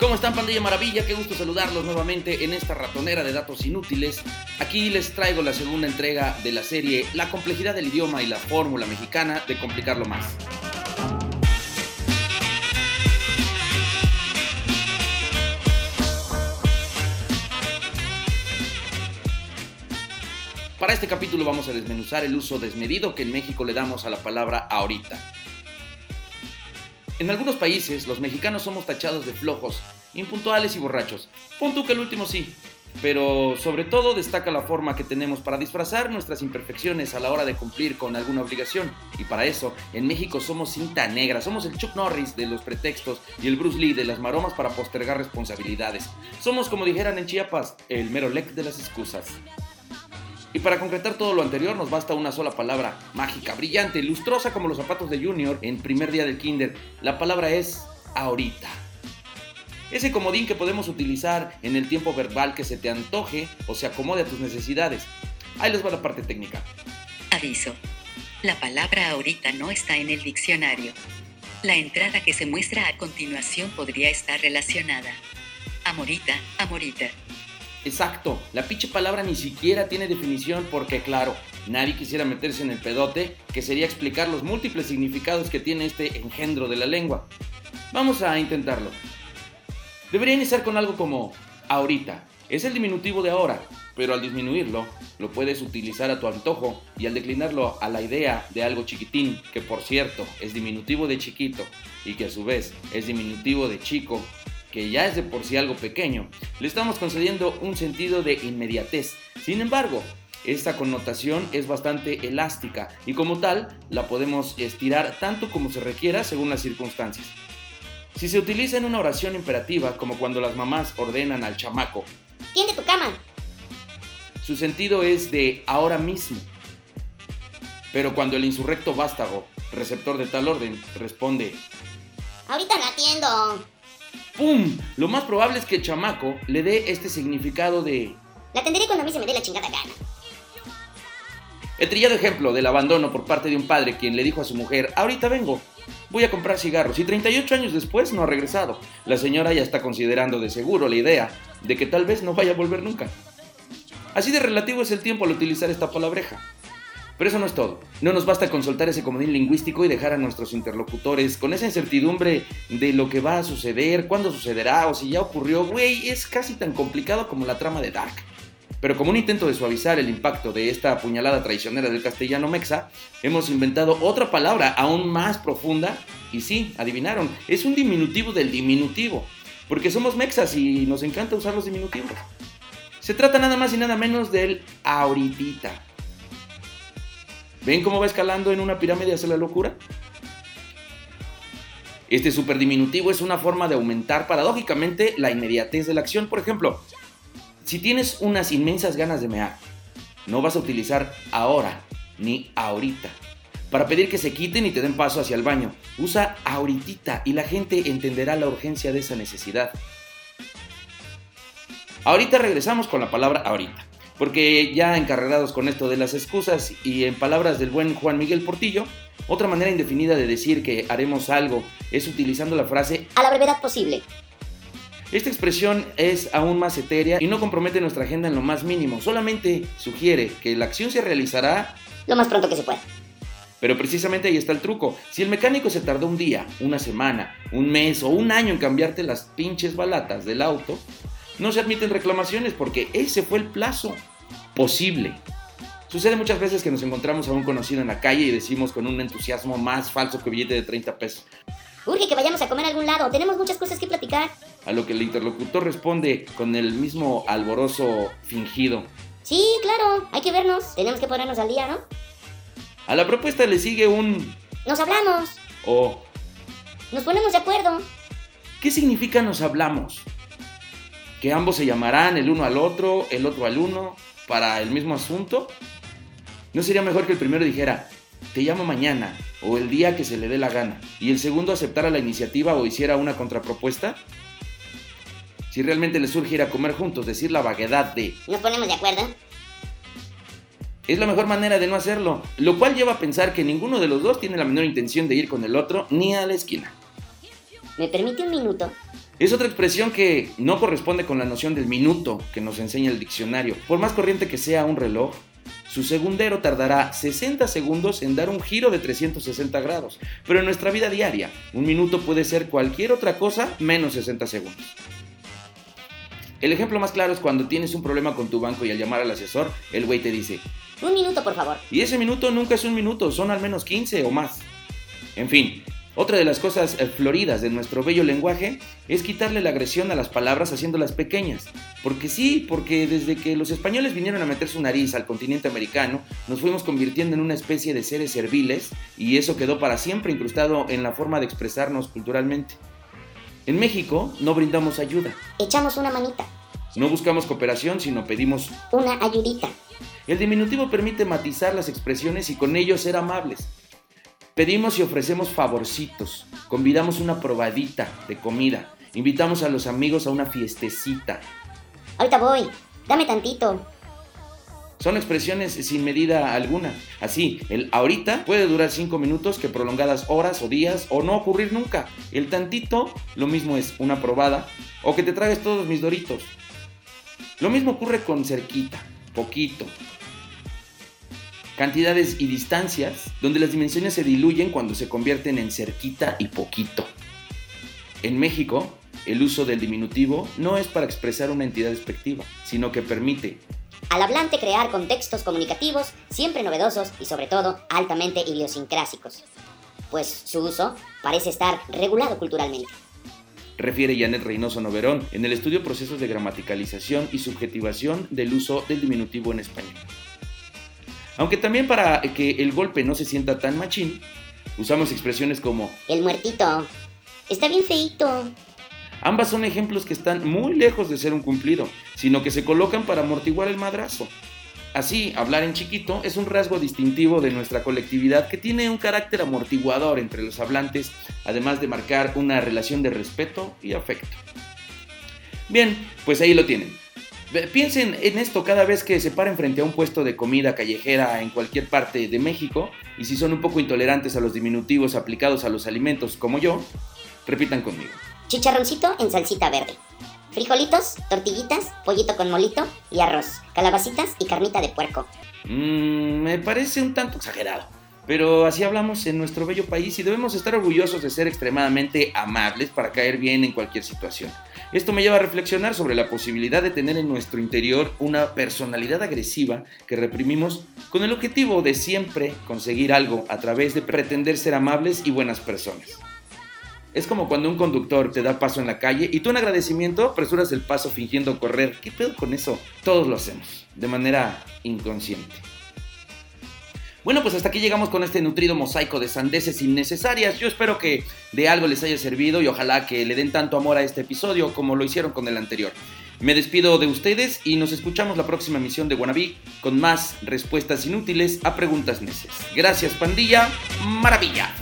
¿Cómo están, pandilla maravilla? Qué gusto saludarlos nuevamente en esta ratonera de datos inútiles. Aquí les traigo la segunda entrega de la serie La complejidad del idioma y la fórmula mexicana de complicarlo más. Para este capítulo vamos a desmenuzar el uso desmedido que en México le damos a la palabra ahorita. En algunos países, los mexicanos somos tachados de flojos, impuntuales y borrachos. Punto que el último sí. Pero sobre todo destaca la forma que tenemos para disfrazar nuestras imperfecciones a la hora de cumplir con alguna obligación. Y para eso, en México somos cinta negra, somos el Chuck Norris de los pretextos y el Bruce Lee de las maromas para postergar responsabilidades. Somos, como dijeran en Chiapas, el merolec de las excusas. Y para concretar todo lo anterior nos basta una sola palabra, mágica, brillante, lustrosa como los zapatos de Junior en primer día del kinder. La palabra es ahorita. Ese comodín que podemos utilizar en el tiempo verbal que se te antoje o se acomode a tus necesidades. Ahí les va la parte técnica. Aviso. La palabra ahorita no está en el diccionario. La entrada que se muestra a continuación podría estar relacionada. Amorita, amorita. Exacto, la pinche palabra ni siquiera tiene definición porque claro, nadie quisiera meterse en el pedote que sería explicar los múltiples significados que tiene este engendro de la lengua. Vamos a intentarlo. Debería iniciar con algo como ahorita. Es el diminutivo de ahora, pero al disminuirlo, lo puedes utilizar a tu antojo y al declinarlo a la idea de algo chiquitín, que por cierto es diminutivo de chiquito y que a su vez es diminutivo de chico que ya es de por sí algo pequeño, le estamos concediendo un sentido de inmediatez. Sin embargo, esta connotación es bastante elástica y como tal la podemos estirar tanto como se requiera según las circunstancias. Si se utiliza en una oración imperativa, como cuando las mamás ordenan al chamaco, Tiende tu cama. su sentido es de ahora mismo. Pero cuando el insurrecto vástago, receptor de tal orden, responde Ahorita la atiendo. ¡Pum! Lo más probable es que el chamaco le dé este significado de La atenderé cuando a mí se me dé la chingada gana. El trillado ejemplo del abandono por parte de un padre quien le dijo a su mujer, ahorita vengo, voy a comprar cigarros y 38 años después no ha regresado. La señora ya está considerando de seguro la idea de que tal vez no vaya a volver nunca. Así de relativo es el tiempo al utilizar esta palabreja. Pero eso no es todo. No nos basta con soltar ese comodín lingüístico y dejar a nuestros interlocutores con esa incertidumbre de lo que va a suceder, cuándo sucederá o si ya ocurrió. Güey, es casi tan complicado como la trama de Dark. Pero como un intento de suavizar el impacto de esta puñalada traicionera del castellano mexa, hemos inventado otra palabra aún más profunda y sí, adivinaron, es un diminutivo del diminutivo, porque somos mexas y nos encanta usar los diminutivos. Se trata nada más y nada menos del ahoritita. ¿Ven cómo va escalando en una pirámide hacia la locura? Este superdiminutivo es una forma de aumentar paradójicamente la inmediatez de la acción. Por ejemplo, si tienes unas inmensas ganas de mear, no vas a utilizar ahora ni ahorita. Para pedir que se quiten y te den paso hacia el baño, usa ahoritita y la gente entenderá la urgencia de esa necesidad. Ahorita regresamos con la palabra ahorita, porque ya encarregados con esto de las excusas y en palabras del buen Juan Miguel Portillo, otra manera indefinida de decir que haremos algo es utilizando la frase A la brevedad posible. esta expresión es aún más etérea y no compromete nuestra agenda en lo más mínimo, solamente sugiere que la acción se realizará, Lo más pronto que se pueda. pero precisamente ahí está el truco. Si el mecánico se tardó un día, una semana, un mes o un año en cambiarte las pinches balatas del auto, no se admiten reclamaciones porque ese fue el plazo posible. Sucede muchas veces que nos encontramos a un conocido en la calle y decimos con un entusiasmo más falso que billete de 30 pesos, Urge que vayamos a comer a algún lado. Tenemos muchas cosas que platicar. a lo que el interlocutor responde con el mismo alborozo fingido. Sí, claro. Hay que vernos. Tenemos que ponernos al día, ¿no? A la propuesta le sigue un Nos hablamos. o. Nos ponemos de acuerdo. ¿Qué significa nos hablamos? ¿Que ambos se llamarán el uno al otro, el otro al uno, para el mismo asunto? ¿No sería mejor que el primero dijera, te llamo mañana, o el día que se le dé la gana, y el segundo aceptara la iniciativa o hiciera una contrapropuesta? Si realmente le surge ir a comer juntos, decir la vaguedad de, Nos ponemos de acuerdo. es la mejor manera de no hacerlo, lo cual lleva a pensar que ninguno de los dos tiene la menor intención de ir con el otro ni a la esquina. ¿Me permite un minuto? Es otra expresión que no corresponde con la noción del minuto que nos enseña el diccionario. Por más corriente que sea un reloj, su segundero tardará 60 segundos en dar un giro de 360 grados, pero en nuestra vida diaria, un minuto puede ser cualquier otra cosa menos 60 segundos. El ejemplo más claro es cuando tienes un problema con tu banco y al llamar al asesor, el güey te dice, Un minuto, por favor. y ese minuto nunca es un minuto, son al menos 15 o más. En fin, otra de las cosas eh, floridas de nuestro bello lenguaje es quitarle la agresión a las palabras haciéndolas pequeñas. Porque sí, porque desde que los españoles vinieron a meter su nariz al continente americano, nos fuimos convirtiendo en una especie de seres serviles y eso quedó para siempre incrustado en la forma de expresarnos culturalmente. En México no brindamos ayuda, Echamos una manita, no buscamos cooperación, sino pedimos una ayudita. el diminutivo permite matizar las expresiones y con ello ser amables. Pedimos y ofrecemos favorcitos, convidamos una probadita de comida, invitamos a los amigos a una fiestecita. Ahorita voy. Dame tantito. Son expresiones sin medida alguna. Así, el ahorita puede durar 5 minutos que prolongadas horas o días o no ocurrir nunca. El tantito, lo mismo es una probada o que te tragues todos mis doritos. Lo mismo ocurre con cerquita, poquito. Cantidades y distancias donde las dimensiones se diluyen cuando se convierten en cerquita y poquito. En México, el uso del diminutivo no es para expresar una entidad despectiva, sino que permite Al hablante crear contextos comunicativos siempre novedosos y sobre todo altamente idiosincrásicos. Pues su uso parece estar regulado culturalmente. refiere Janet Reynoso Noverón en el estudio Procesos de Gramaticalización y Subjetivación del uso del diminutivo en español. Aunque también para que el golpe no se sienta tan machín, usamos expresiones como El muertito. Está bien feito. ambas son ejemplos que están muy lejos de ser un cumplido, sino que se colocan para amortiguar el madrazo. Así, hablar en chiquito es un rasgo distintivo de nuestra colectividad que tiene un carácter amortiguador entre los hablantes, además de marcar una relación de respeto y afecto. Bien, pues ahí lo tienen. Piensen en esto cada vez que se paren frente a un puesto de comida callejera en cualquier parte de México y si son un poco intolerantes a los diminutivos aplicados a los alimentos como yo, repitan conmigo. Chicharroncito en salsita verde. Frijolitos, tortillitas, pollito con molito y arroz. Calabacitas y carnita de puerco. Mm, me parece un tanto exagerado, pero así hablamos en nuestro bello país y debemos estar orgullosos de ser extremadamente amables para caer bien en cualquier situación. Esto me lleva a reflexionar sobre la posibilidad de tener en nuestro interior una personalidad agresiva que reprimimos con el objetivo de siempre conseguir algo a través de pretender ser amables y buenas personas. Es como cuando un conductor te da paso en la calle y tú en agradecimiento apresuras el paso fingiendo correr. ¿Qué pedo con eso? Todos lo hacemos, de manera inconsciente. Bueno, pues hasta aquí llegamos con este nutrido mosaico de sandeces innecesarias. Yo espero que de algo les haya servido y ojalá que le den tanto amor a este episodio como lo hicieron con el anterior. Me despido de ustedes y nos escuchamos la próxima emisión de Wannabe con más respuestas inútiles a preguntas necias. Gracias, pandilla. Maravilla.